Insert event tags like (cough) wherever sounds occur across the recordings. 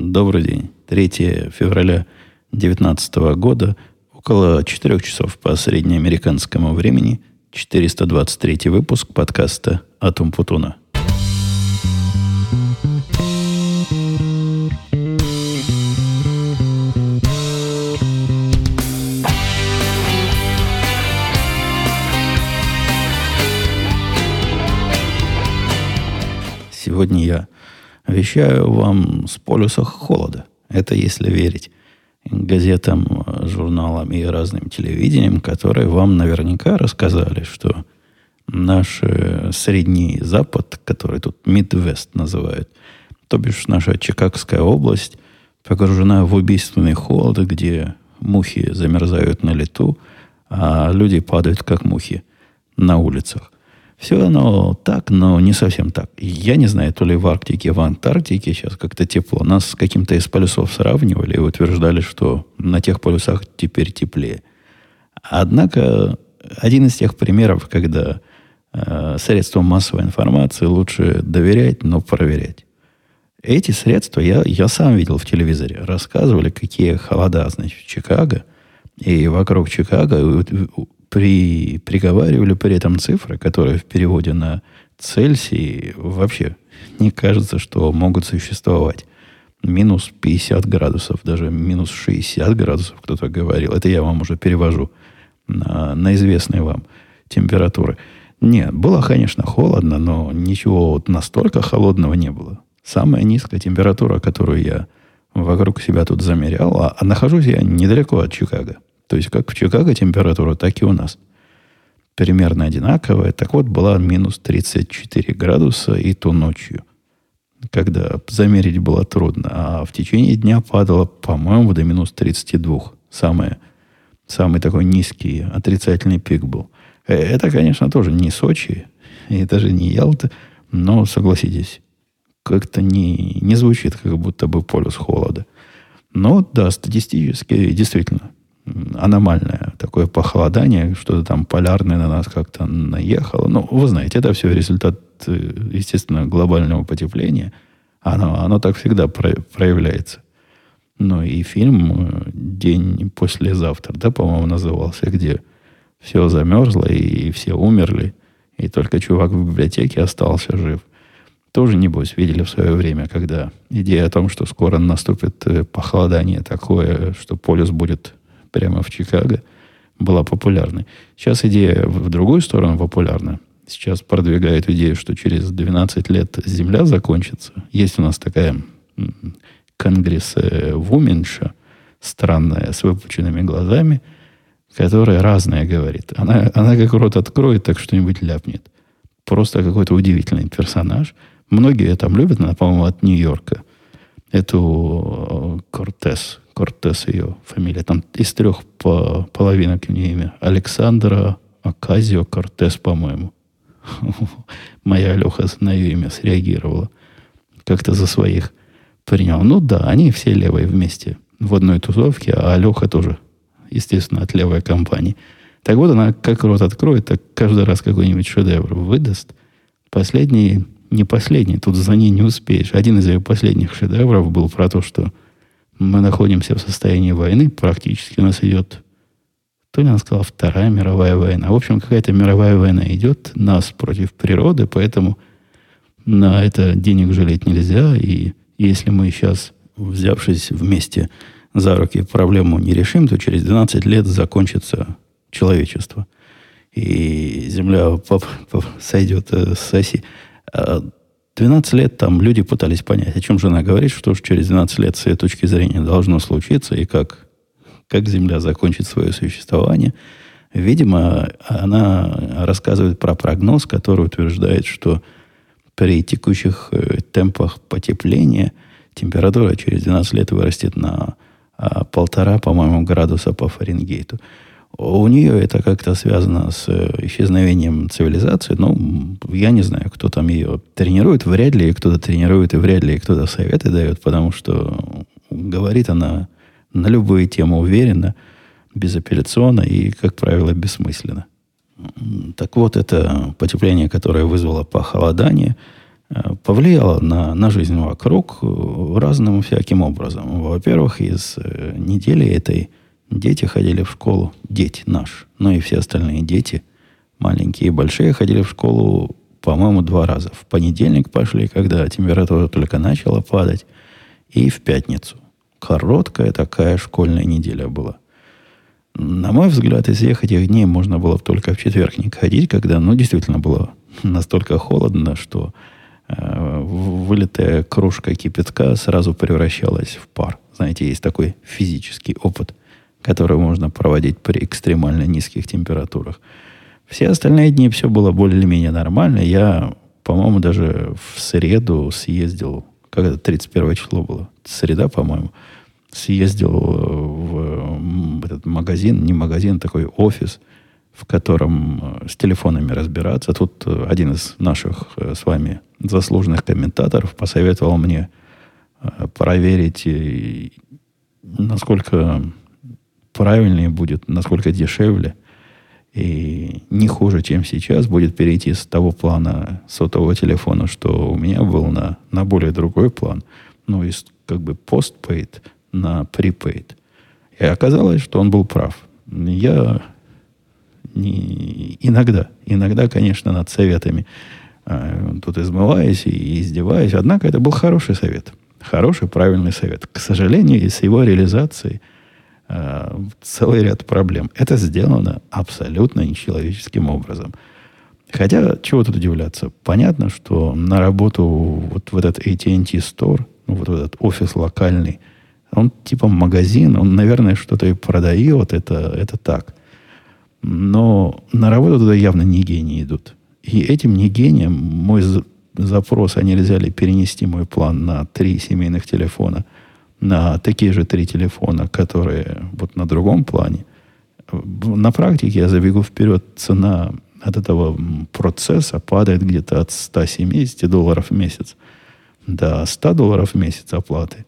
Добрый день. 3 февраля 2019 года, около 4 часов по среднеамериканскому времени, 423 выпуск подкаста «Атум Путуна». Вещаю вам с полюса холода. Это если верить газетам, журналам и разным телевидениям, которые вам наверняка рассказали, что наш э, Средний Запад, который тут Мидвест называют, то бишь наша Чикагская область, погружена в убийственный холод, где мухи замерзают на лету, а люди падают как мухи на улицах. Все оно так, но не совсем так. Я не знаю, то ли в Арктике, в Антарктике сейчас как-то тепло. Нас с каким-то из полюсов сравнивали и утверждали, что на тех полюсах теперь теплее. Однако один из тех примеров, когда э, средствам массовой информации лучше доверять, но проверять. Эти средства я, я сам видел в телевизоре. Рассказывали, какие холода, значит, в Чикаго. И вокруг Чикаго при, приговаривали при этом цифры, которые в переводе на Цельсий вообще не кажется, что могут существовать. Минус 50 градусов, даже минус 60 градусов кто-то говорил. Это я вам уже перевожу на, на известные вам температуры. Нет, было, конечно, холодно, но ничего вот настолько холодного не было. Самая низкая температура, которую я вокруг себя тут замерял, а, а нахожусь я недалеко от Чикаго – то есть, как в Чикаго температура, так и у нас. Примерно одинаковая. Так вот, была минус 34 градуса и то ночью. Когда замерить было трудно. А в течение дня падало, по-моему, до минус 32. Самое, самый такой низкий отрицательный пик был. Э, это, конечно, тоже не Сочи, и даже не Ялта, но, согласитесь, как-то не, не звучит, как будто бы полюс холода. Но, да, статистически, действительно, аномальное такое похолодание, что-то там полярное на нас как-то наехало. Ну, вы знаете, это все результат, э, естественно, глобального потепления. Оно, оно так всегда проявляется. Ну и фильм э, «День послезавтра», да, по-моему, назывался, где все замерзло и все умерли, и только чувак в библиотеке остался жив. Тоже, небось, видели в свое время, когда идея о том, что скоро наступит э, похолодание такое, что полюс будет прямо в Чикаго была популярной. Сейчас идея в другую сторону популярна. Сейчас продвигает идею, что через 12 лет Земля закончится. Есть у нас такая конгресс э, Вуменша, странная, с выпученными глазами, которая разное говорит. Она, она как рот откроет, так что-нибудь ляпнет. Просто какой-то удивительный персонаж. Многие ее там любят, она, по-моему, от Нью-Йорка. Эту э, Кортес, Кортес ее фамилия. Там из трех по, половинок у нее имя. Александра Аказио Кортес, по-моему. (laughs) Моя Алеха на ее имя среагировала. Как-то за своих принял. Ну да, они все левые вместе в одной тусовке, а Алеха тоже, естественно, от левой компании. Так вот, она как рот откроет, так каждый раз какой-нибудь шедевр выдаст. Последний, не последний, тут за ней не успеешь. Один из ее последних шедевров был про то, что мы находимся в состоянии войны, практически у нас идет, то ли она сказала, Вторая мировая война. В общем, какая-то мировая война идет, нас против природы, поэтому на это денег жалеть нельзя. И если мы сейчас, взявшись вместе за руки, проблему не решим, то через 12 лет закончится человечество. И Земля поп, поп, сойдет э, с оси. А 12 лет там люди пытались понять, о чем же она говорит, что же через 12 лет с ее точки зрения должно случиться, и как, как Земля закончит свое существование. Видимо, она рассказывает про прогноз, который утверждает, что при текущих э, темпах потепления температура через 12 лет вырастет на а, полтора, по-моему, градуса по Фаренгейту. У нее это как-то связано с э, исчезновением цивилизации. Ну, я не знаю, кто там ее тренирует. Вряд ли кто-то тренирует, и вряд ли кто-то советы дает, потому что говорит она на любую тему уверенно, безапелляционно и, как правило, бессмысленно. Так вот, это потепление, которое вызвало похолодание, э, повлияло на, на жизнь вокруг э, разным всяким образом. Во-первых, из недели этой дети ходили в школу, дети наши, но и все остальные дети, маленькие и большие, ходили в школу, по-моему, два раза. В понедельник пошли, когда температура только начала падать, и в пятницу. Короткая такая школьная неделя была. На мой взгляд, из всех этих дней можно было только в четверг не ходить, когда, ну, действительно было настолько холодно, что э, вылитая кружка кипятка сразу превращалась в пар. Знаете, есть такой физический опыт, который можно проводить при экстремально низких температурах. Все остальные дни все было более-менее нормально. Я, по-моему, даже в среду съездил, когда 31 число было, среда, по-моему, съездил в этот магазин, не магазин, такой офис, в котором э, с телефонами разбираться. Тут э, один из наших э, с вами заслуженных комментаторов посоветовал мне проверить, насколько правильнее будет, насколько дешевле и не хуже, чем сейчас, будет перейти с того плана сотового телефона, что у меня был на, на более другой план, ну, из как бы постпейд на prepaid. И оказалось, что он был прав. Я не, иногда, иногда, конечно, над советами э, тут измываюсь и издеваюсь, однако это был хороший совет. Хороший, правильный совет. К сожалению, с его реализацией э, целый ряд проблем. Это сделано абсолютно нечеловеческим образом. Хотя, чего тут удивляться? Понятно, что на работу вот в этот AT&T Store, ну, вот в этот офис локальный, он типа магазин, он, наверное, что-то и продает, это, это так. Но на работу туда явно не гении идут. И этим не гением мой запрос, а нельзя ли перенести мой план на три семейных телефона, на такие же три телефона, которые вот на другом плане. На практике я забегу вперед, цена от этого процесса падает где-то от 170 долларов в месяц до 100 долларов в месяц оплаты.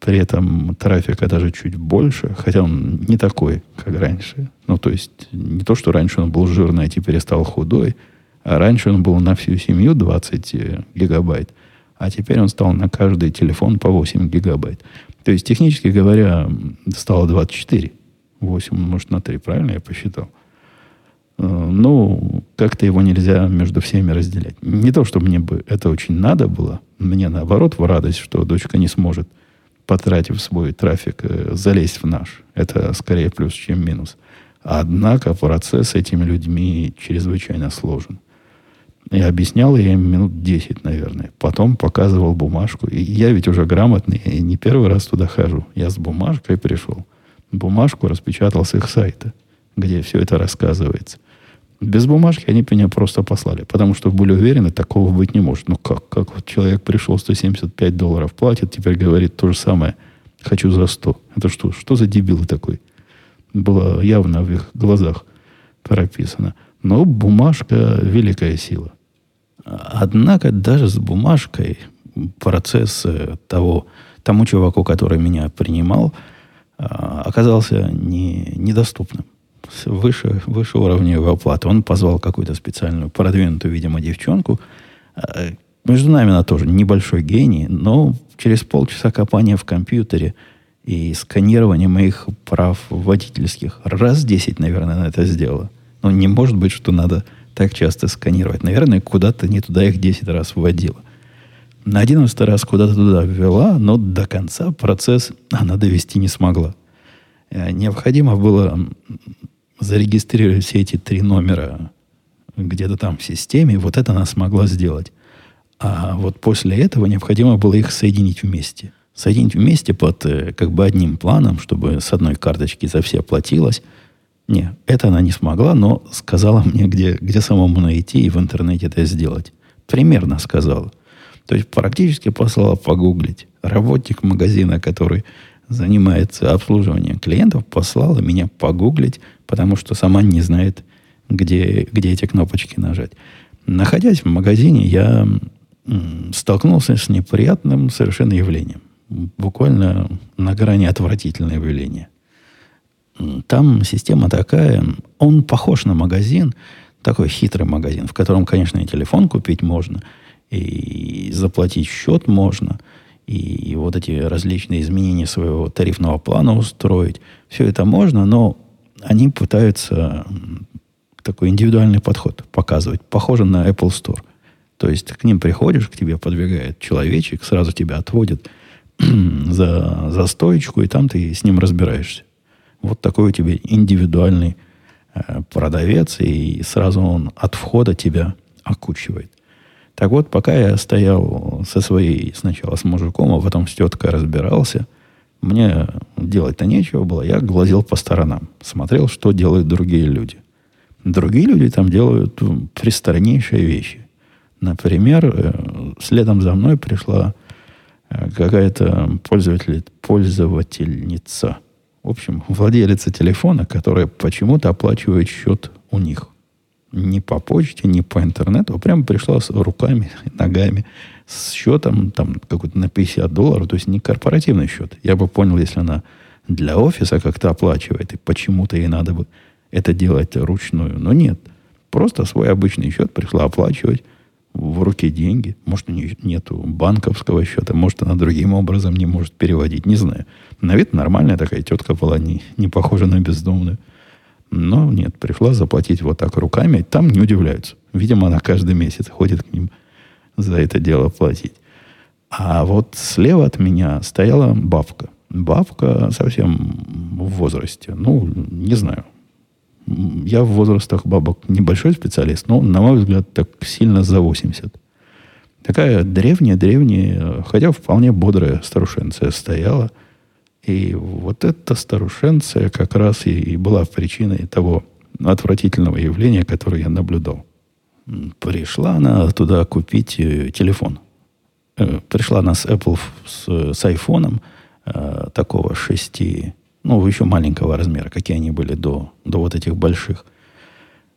При этом трафика даже чуть больше, хотя он не такой, как раньше. Ну, то есть, не то, что раньше он был жирный, а теперь стал худой, а раньше он был на всю семью 20 э, гигабайт, а теперь он стал на каждый телефон по 8 гигабайт. То есть, технически говоря, стало 24. 8 может на 3, правильно я посчитал? Э, ну, как-то его нельзя между всеми разделять. Не то, что мне бы это очень надо было, мне наоборот в радость, что дочка не сможет – потратив свой трафик, э, залезть в наш. Это скорее плюс, чем минус. Однако процесс с этими людьми чрезвычайно сложен. Я объяснял им минут 10, наверное. Потом показывал бумажку. И я ведь уже грамотный, и не первый раз туда хожу. Я с бумажкой пришел. Бумажку распечатал с их сайта, где все это рассказывается. Без бумажки они меня просто послали, потому что были уверены, такого быть не может. Ну как? Как вот человек пришел, 175 долларов платит, теперь говорит то же самое, хочу за 100. Это что? Что за дебилы такой? Было явно в их глазах прописано. Но бумажка – великая сила. Однако даже с бумажкой процесс того, тому чуваку, который меня принимал, а, оказался не, недоступным выше, выше уровня оплаты. Он позвал какую-то специальную, продвинутую, видимо, девчонку. А, между нами она тоже небольшой гений, но через полчаса копания в компьютере и сканирования моих прав водительских раз 10, наверное, она это сделала. Но не может быть, что надо так часто сканировать. Наверное, куда-то не туда их 10 раз вводила. На 11 раз куда-то туда ввела, но до конца процесс она довести не смогла. Э, необходимо было зарегистрировать все эти три номера где-то там в системе, вот это она смогла сделать. А вот после этого необходимо было их соединить вместе. Соединить вместе под э, как бы одним планом, чтобы с одной карточки за все оплатилось. Не, это она не смогла, но сказала мне, где, где самому найти и в интернете это сделать. Примерно сказала. То есть практически послала погуглить. Работник магазина, который занимается обслуживанием клиентов, послала меня погуглить, потому что сама не знает, где, где эти кнопочки нажать. Находясь в магазине, я столкнулся с неприятным совершенно явлением. Буквально на грани отвратительного явления. Там система такая, он похож на магазин, такой хитрый магазин, в котором, конечно, и телефон купить можно, и заплатить счет можно, и вот эти различные изменения своего тарифного плана устроить. Все это можно, но они пытаются такой индивидуальный подход показывать, похоже на Apple Store. То есть к ним приходишь, к тебе подвигает человечек, сразу тебя отводит (clears throat) за, за стоечку, и там ты с ним разбираешься. Вот такой у тебя индивидуальный э, продавец, и сразу он от входа тебя окучивает. Так вот, пока я стоял со своей, сначала с мужиком, а потом с теткой разбирался, мне делать-то нечего было. Я глазел по сторонам, смотрел, что делают другие люди. Другие люди там делают пристраннейшие вещи. Например, э, следом за мной пришла э, какая-то пользователь, пользовательница. В общем, владелица телефона, которая почему-то оплачивает счет у них. Не по почте, не по интернету, а прямо пришла с руками, (laughs) ногами, с счетом там какой-то на 50 долларов, то есть не корпоративный счет. Я бы понял, если она для офиса как-то оплачивает, и почему-то ей надо бы это делать ручную. Но нет. Просто свой обычный счет пришла оплачивать в руки деньги. Может, у нее нету банковского счета, может, она другим образом не может переводить. Не знаю. На вид нормальная такая тетка была, не, не похожа на бездомную. Но нет, пришла заплатить вот так руками. Там не удивляются. Видимо, она каждый месяц ходит к ним за это дело платить. А вот слева от меня стояла бабка. Бабка совсем в возрасте. Ну, не знаю. Я в возрастах бабок небольшой специалист, но, на мой взгляд, так сильно за 80. Такая древняя-древняя, хотя вполне бодрая старушенция стояла – и вот эта старушенция как раз и была причиной того отвратительного явления, которое я наблюдал. Пришла она туда купить э, телефон. Э, пришла она с Apple, с, с айфоном э, такого 6, ну, еще маленького размера, какие они были до, до вот этих больших.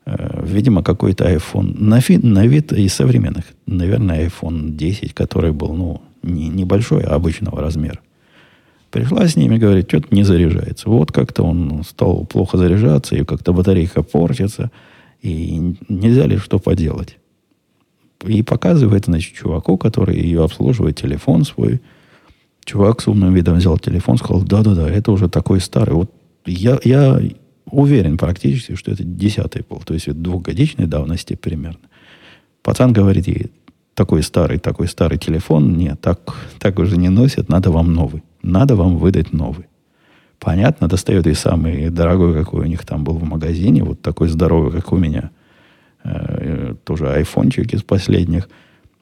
Видимо, какой-то iPhone. На, вид, на вид из современных. Наверное, iPhone 10, который был, ну, не небольшой, а обычного размера. Пришла с ними, говорит, что-то не заряжается. Вот как-то он стал плохо заряжаться, и как-то батарейка портится, и нельзя ли что поделать. И показывает, значит, чуваку, который ее обслуживает, телефон свой. Чувак с умным видом взял телефон, сказал, да-да-да, это уже такой старый. Вот я, я уверен практически, что это десятый пол, то есть двухгодичной давности примерно. Пацан говорит ей, такой старый, такой старый телефон, нет, так, так уже не носят, надо вам новый. Надо вам выдать новый. Понятно, достает и самый дорогой, какой у них там был в магазине, вот такой здоровый, как у меня. Э, тоже айфончик из последних,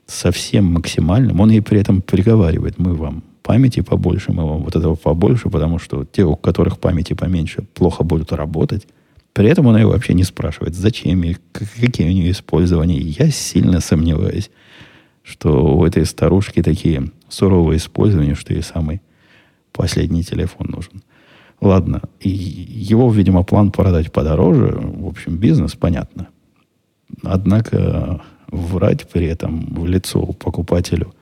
совсем максимальным. Он ей при этом приговаривает, мы вам памяти побольше, мы вам вот этого побольше, потому что те, у которых памяти поменьше, плохо будут работать. При этом он ее вообще не спрашивает, зачем и какие у нее использования. Я сильно сомневаюсь, что у этой старушки такие суровые использования, что ей самый последний телефон нужен. Ладно, и его, видимо, план продать подороже. В общем, бизнес, понятно. Однако врать при этом в лицо покупателю,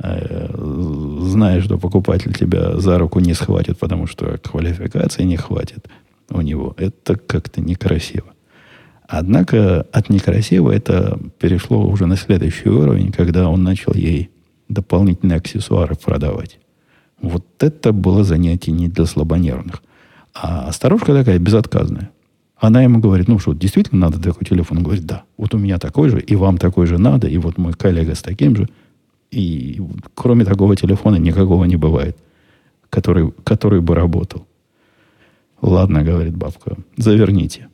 зная, что покупатель тебя за руку не схватит, потому что квалификации не хватит у него, это как-то некрасиво. Однако от некрасиво это перешло уже на следующий уровень, когда он начал ей дополнительные аксессуары продавать. Вот это было занятие не для слабонервных. А старушка такая безотказная. Она ему говорит, ну что, действительно надо такой телефон? Он говорит, да, вот у меня такой же, и вам такой же надо, и вот мой коллега с таким же. И кроме такого телефона никакого не бывает, который, который бы работал. Ладно, говорит бабка, заверните.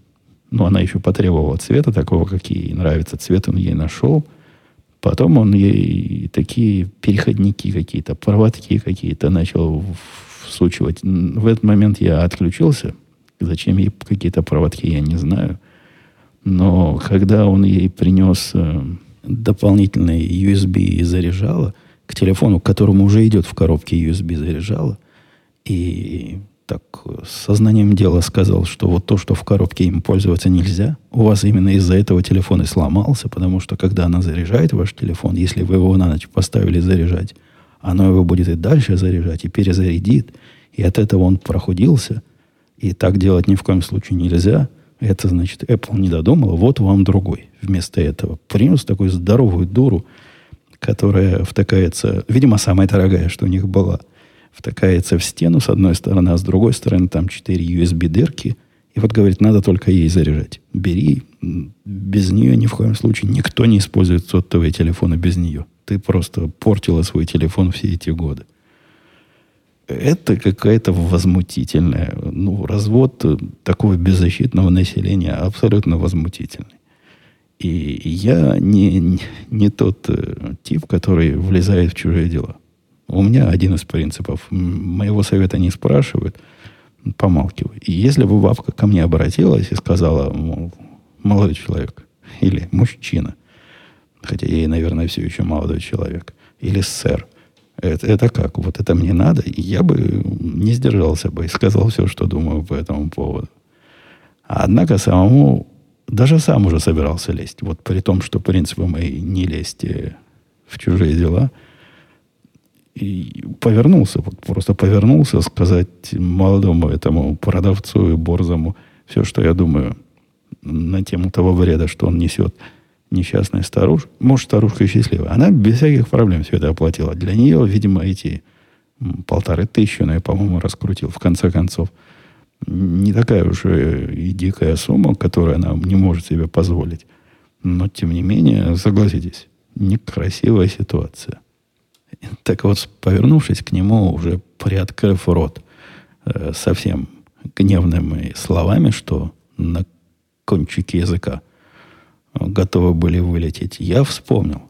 Но она еще потребовала цвета такого, как ей нравится. Цвет он ей нашел. Потом он ей такие переходники какие-то, проводки какие-то начал всучивать. В этот момент я отключился. Зачем ей какие-то проводки, я не знаю. Но когда он ей принес э, дополнительные USB заряжало к телефону, к которому уже идет в коробке USB заряжало, и так сознанием дела сказал, что вот то, что в коробке им пользоваться нельзя, у вас именно из-за этого телефон и сломался, потому что когда она заряжает ваш телефон, если вы его на ночь поставили заряжать, оно его будет и дальше заряжать, и перезарядит, и от этого он прохудился, и так делать ни в коем случае нельзя. Это значит, Apple не додумала, вот вам другой. Вместо этого принес такую здоровую дуру, которая втыкается, видимо, самая дорогая, что у них была, втыкается в стену с одной стороны, а с другой стороны там 4 USB-дырки. И вот говорит, надо только ей заряжать. Бери, без нее ни в коем случае никто не использует сотовые телефоны без нее. Ты просто портила свой телефон все эти годы. Это какая-то возмутительная. Ну, развод такого беззащитного населения абсолютно возмутительный. И я не, не тот э, тип, который влезает в чужие дела. У меня один из принципов. Моего совета не спрашивают, помалкивай. И если бы бабка ко мне обратилась и сказала, мол, молодой человек или мужчина, хотя я, наверное, все еще молодой человек, или сэр, это, это как? Вот это мне надо? Я бы не сдержался бы и сказал все, что думаю по этому поводу. Однако самому даже сам уже собирался лезть. Вот при том, что принципы мои не лезть в чужие дела. И повернулся, вот просто повернулся сказать молодому этому продавцу и борзому все, что я думаю на тему того вреда, что он несет несчастная старушка. Может, старушка счастливая. Она без всяких проблем все это оплатила. Для нее, видимо, эти полторы тысячи, но я, по-моему, раскрутил в конце концов – не такая уж и дикая сумма, которую она не может себе позволить. Но, тем не менее, согласитесь, некрасивая ситуация. Так вот, повернувшись к нему, уже приоткрыв рот э, совсем гневными словами, что на кончике языка готовы были вылететь, я вспомнил,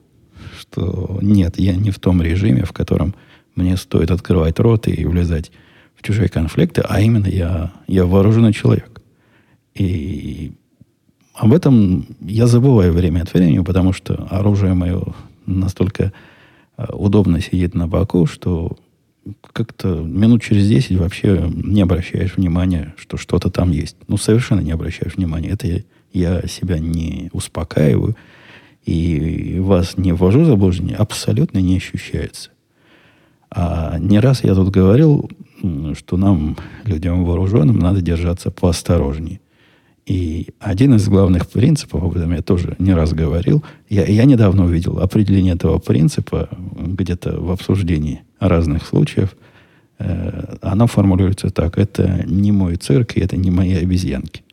что нет, я не в том режиме, в котором мне стоит открывать рот и влезать чужие конфликты, а именно я, я вооруженный человек. И об этом я забываю время от времени, потому что оружие мое настолько э, удобно сидит на боку, что как-то минут через 10 вообще не обращаешь внимания, что что-то там есть. Ну, совершенно не обращаешь внимания. Это я, себя не успокаиваю и вас не ввожу в заблуждение. Абсолютно не ощущается. А не раз я тут говорил, что нам, людям вооруженным, надо держаться поосторожнее. И один из главных принципов, об этом я тоже не раз говорил, я, я недавно увидел определение этого принципа где-то в обсуждении разных случаев. Э, оно формулируется так. Это не мой цирк, и это не мои обезьянки.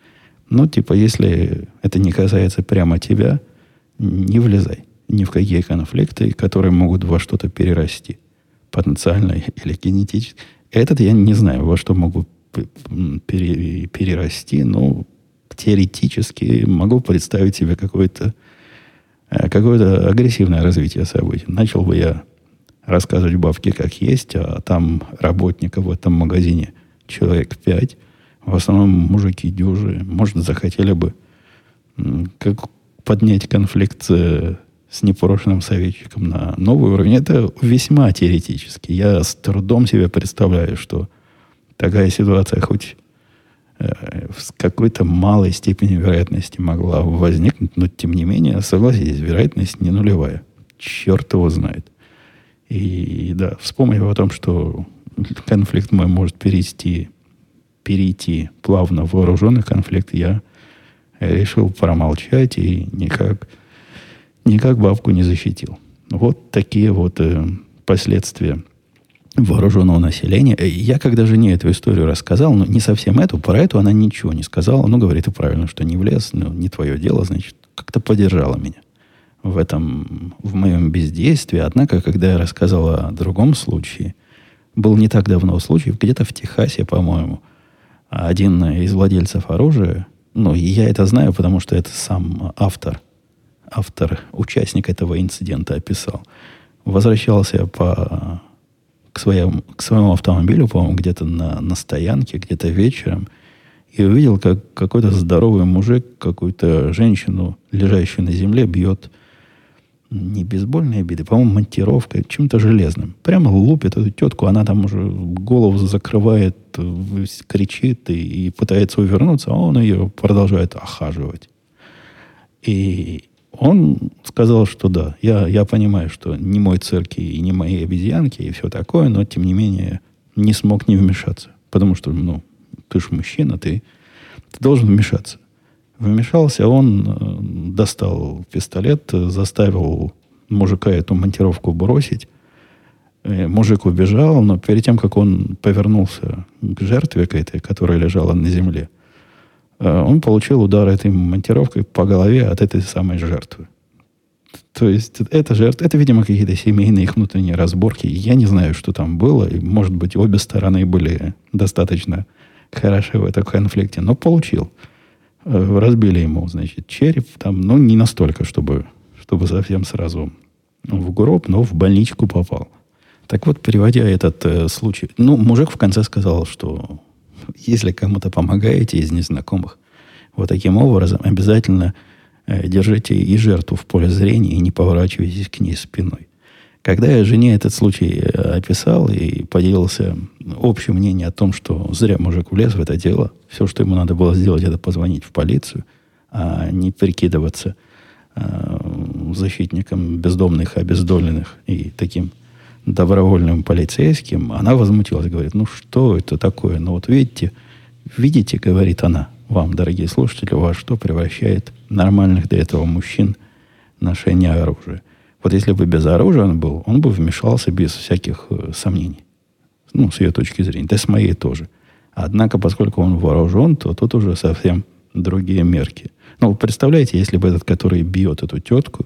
Ну, типа, если это не касается прямо тебя, не влезай ни в какие конфликты, которые могут во что-то перерасти. Потенциально или генетически. Этот я не знаю, во что могу пере, перерасти, но теоретически могу представить себе какое-то э, какое-то агрессивное развитие событий. Начал бы я рассказывать бабке как есть, а там работников в этом магазине человек пять, в основном мужики дюжи, может, захотели бы как поднять конфликт с непрошенным советчиком на новый уровень, это весьма теоретически. Я с трудом себе представляю, что такая ситуация хоть э, с какой-то малой степенью вероятности могла возникнуть, но тем не менее, согласитесь, вероятность не нулевая. Черт его знает. И да, вспомнив о том, что конфликт мой может перейти, перейти плавно в вооруженный конфликт, я решил промолчать и никак никак бабку не защитил. Вот такие вот э, последствия вооруженного населения. Э, я когда жене эту историю рассказал, но не совсем эту, про эту она ничего не сказала. Ну, говорит, и правильно, что не влез, ну, не твое дело, значит, как-то поддержала меня в этом, в моем бездействии. Однако, когда я рассказал о другом случае, был не так давно случай, где-то в Техасе, по-моему, один из владельцев оружия, ну, я это знаю, потому что это сам автор – автор, участник этого инцидента описал. Возвращался по, к, своему, к своему автомобилю, по-моему, где-то на, на стоянке, где-то вечером, и увидел, как какой-то здоровый мужик какую-то женщину, лежащую на земле, бьет не бейсбольной битой, по-моему, монтировкой, чем-то железным. Прямо лупит эту тетку, она там уже голову закрывает, кричит и, и пытается увернуться, а он ее продолжает охаживать. И он сказал, что да, я, я понимаю, что не мой цирк и не мои обезьянки и все такое, но тем не менее не смог не вмешаться. Потому что, ну, ты же мужчина, ты, ты должен вмешаться. Вмешался он, э, достал пистолет, заставил мужика эту монтировку бросить. Э, мужик убежал, но перед тем, как он повернулся к жертве к этой, которая лежала на земле, э, он получил удар этой монтировкой по голове от этой самой жертвы. То есть это жертва, это, видимо, какие-то семейные их внутренние разборки. Я не знаю, что там было. И, может быть, обе стороны были достаточно хороши в этом конфликте. Но получил. Э, разбили ему, значит, череп. Там, ну, не настолько, чтобы, чтобы совсем сразу в гроб, но в больничку попал. Так вот, переводя этот э, случай, ну, мужик в конце сказал, что если кому-то помогаете из незнакомых, вот таким образом обязательно Э, держите и жертву в поле зрения и не поворачивайтесь к ней спиной. Когда я жене этот случай э, описал и поделился общим мнением о том, что зря мужик влез в это дело, все, что ему надо было сделать, это позвонить в полицию, а не прикидываться э, защитником бездомных, обездоленных и таким добровольным полицейским, она возмутилась, говорит, ну что это такое? Ну вот видите, видите, говорит она, вам, дорогие слушатели, во что превращает нормальных до этого мужчин ношение оружия. Вот если бы без оружия он был, он бы вмешался без всяких э, сомнений. Ну, с ее точки зрения. Да с моей тоже. Однако, поскольку он вооружен, то тут уже совсем другие мерки. Ну, представляете, если бы этот, который бьет эту тетку,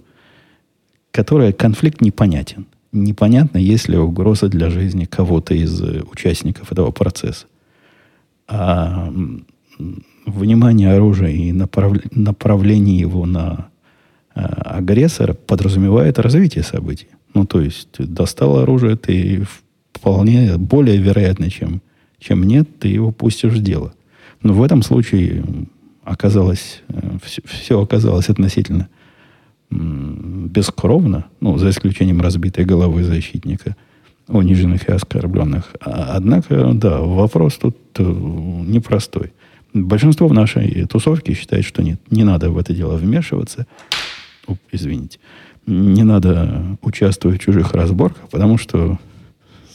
которая конфликт непонятен. Непонятно, есть ли угроза для жизни кого-то из э, участников этого процесса. А внимание оружия и направ... направление его на э, агрессора подразумевает развитие событий. Ну, то есть, достал оружие, ты вполне более вероятно, чем, чем нет, ты его пустишь в дело. Но в этом случае оказалось, все, все оказалось относительно бескровно, ну, за исключением разбитой головы защитника, униженных и оскорбленных. А, однако, да, вопрос тут э, непростой. Большинство в нашей тусовке считает, что нет, не надо в это дело вмешиваться. Извините. Не надо участвовать в чужих разборках, потому что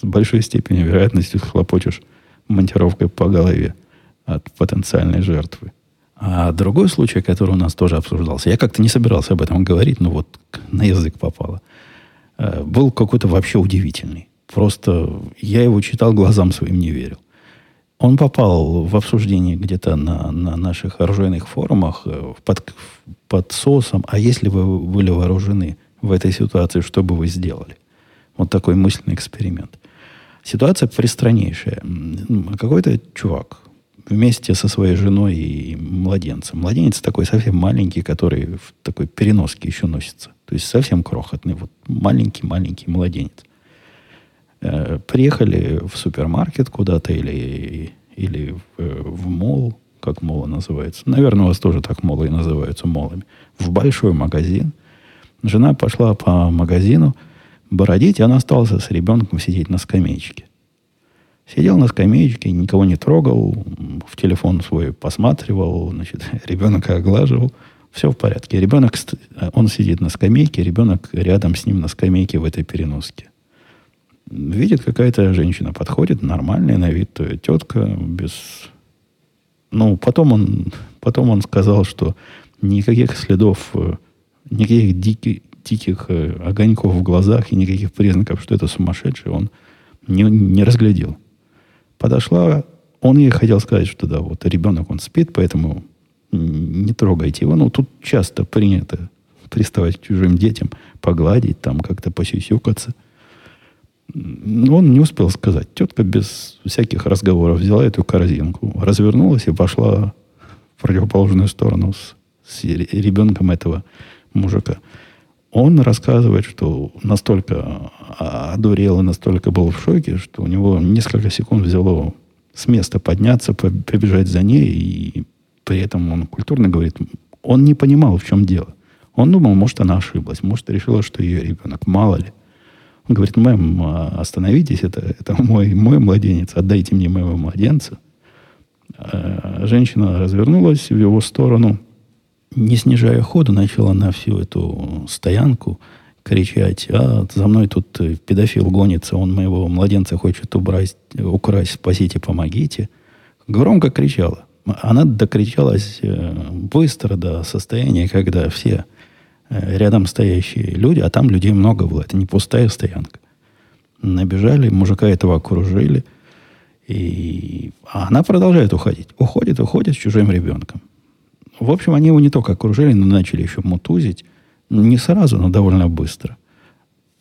с большой степенью вероятности хлопочешь монтировкой по голове от потенциальной жертвы. А другой случай, который у нас тоже обсуждался, я как-то не собирался об этом говорить, но вот на язык попало, э, был какой-то вообще удивительный. Просто я его читал, глазам своим не верил. Он попал в обсуждение где-то на, на наших оружейных форумах э, под, под соусом, а если вы были вооружены в этой ситуации, что бы вы сделали? Вот такой мысленный эксперимент. Ситуация пристраннейшая. Какой-то чувак вместе со своей женой и младенцем. Младенец такой совсем маленький, который в такой переноске еще носится. То есть совсем крохотный. Вот маленький-маленький младенец. Э, приехали в супермаркет куда-то или, или в, в мол, как молы называется. Наверное, у вас тоже так молы и называются молами. В большой магазин. Жена пошла по магазину бородить, и она осталась с ребенком сидеть на скамеечке. Сидел на скамеечке, никого не трогал, в телефон свой посматривал, значит, (laughs) ребенка оглаживал. Все в порядке. Ребенок, он сидит на скамейке, ребенок рядом с ним на скамейке в этой переноске видит какая-то женщина, подходит, нормальная на вид тетка, без... Ну, потом он, потом он сказал, что никаких следов, э, никаких диких, диких э, огоньков в глазах и никаких признаков, что это сумасшедший, он не, не разглядел. Подошла, он ей хотел сказать, что да, вот ребенок, он спит, поэтому не трогайте его. Ну, тут часто принято приставать к чужим детям, погладить, там как-то посюсюкаться – он не успел сказать. Тетка без всяких разговоров взяла эту корзинку, развернулась и пошла в противоположную сторону с, с ребенком этого мужика. Он рассказывает, что настолько одурел и настолько был в шоке, что у него несколько секунд взяло с места подняться, побежать за ней, и при этом он культурно говорит, он не понимал, в чем дело. Он думал, может, она ошиблась, может, решила, что ее ребенок, мало ли. Он говорит, мэм, а, остановитесь, это, это мой, мой младенец, отдайте мне моего младенца. А женщина развернулась в его сторону, не снижая ходу, начала на всю эту стоянку кричать, а за мной тут педофил гонится, он моего младенца хочет убрать, украсть, спасите, помогите. Громко кричала. Она докричалась э, быстро до состояния, когда все э, рядом стоящие люди, а там людей много было, это не пустая стоянка. Набежали, мужика этого окружили, и а она продолжает уходить. Уходит, уходит с чужим ребенком. В общем, они его не только окружили, но начали еще мутузить. Не сразу, но довольно быстро.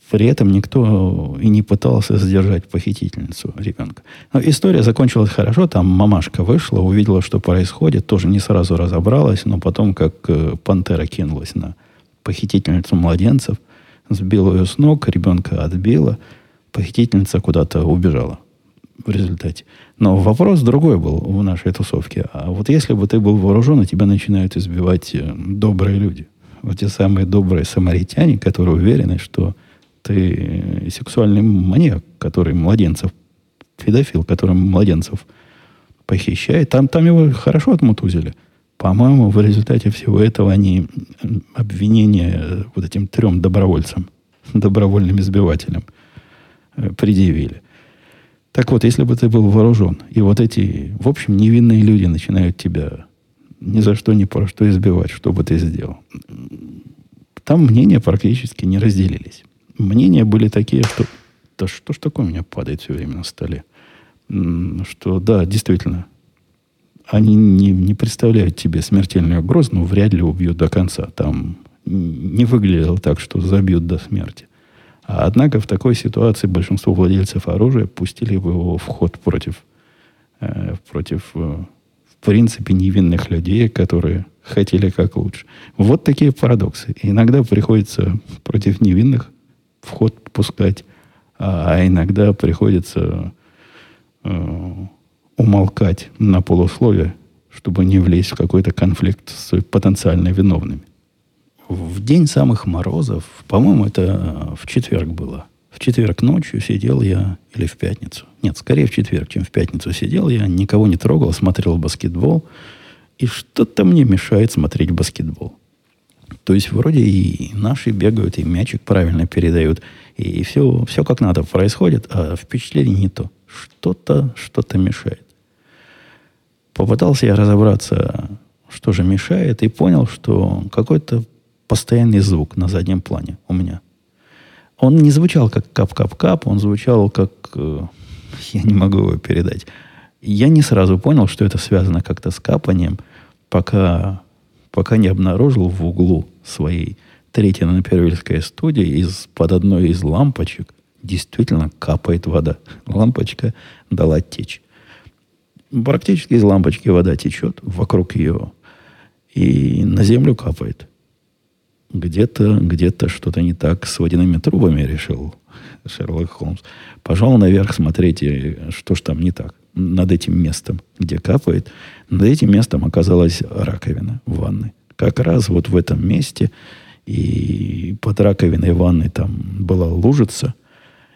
При этом никто и не пытался задержать похитительницу ребенка. Но история закончилась хорошо. Там мамашка вышла, увидела, что происходит. Тоже не сразу разобралась, но потом, как э, пантера кинулась на похитительницу младенцев, сбила ее с ног, ребенка отбила, похитительница куда-то убежала в результате. Но вопрос другой был в нашей тусовке. А вот если бы ты был вооружен, и тебя начинают избивать э, добрые люди. Вот те самые добрые самаритяне, которые уверены, что ты сексуальный маньяк, который младенцев, педофил, который младенцев похищает. Там, там его хорошо отмутузили. По-моему, в результате всего этого они обвинения вот этим трем добровольцам, (laughs) добровольным избивателям э, предъявили. Так вот, если бы ты был вооружен, и вот эти, в общем, невинные люди начинают тебя ни за что, ни про что избивать, что бы ты сделал. Там мнения практически не разделились мнения были такие, что да что ж такое у меня падает все время на столе? Что да, действительно, они не, не представляют тебе смертельную угрозу, но вряд ли убьют до конца. Там не выглядело так, что забьют до смерти. Однако в такой ситуации большинство владельцев оружия пустили бы его в ход против, э, против э, в принципе, невинных людей, которые хотели как лучше. Вот такие парадоксы. иногда приходится против невинных вход пускать, а иногда приходится э, умолкать на полусловие, чтобы не влезть в какой-то конфликт с потенциально виновными. В день самых морозов, по-моему, это в четверг было. В четверг ночью сидел я, или в пятницу. Нет, скорее в четверг, чем в пятницу сидел я, никого не трогал, смотрел баскетбол. И что-то мне мешает смотреть баскетбол. То есть вроде и наши бегают, и мячик правильно передают, и все, все как надо происходит, а впечатление не то. Что-то, что-то мешает. Попытался я разобраться, что же мешает, и понял, что какой-то постоянный звук на заднем плане у меня. Он не звучал как кап-кап-кап, он звучал как... Э, (laughs) я не могу его передать. Я не сразу понял, что это связано как-то с капанием, пока пока не обнаружил в углу своей третьей напервильской студии из-под одной из лампочек действительно капает вода. Лампочка дала течь. Практически из лампочки вода течет вокруг ее. И на землю капает. Где-то где что-то не так с водяными трубами, решил Шерлок Холмс. Пожал наверх, смотрите, что ж там не так над этим местом, где капает. Над этим местом оказалась раковина в ванной. Как раз вот в этом месте и под раковиной ванны там была лужица,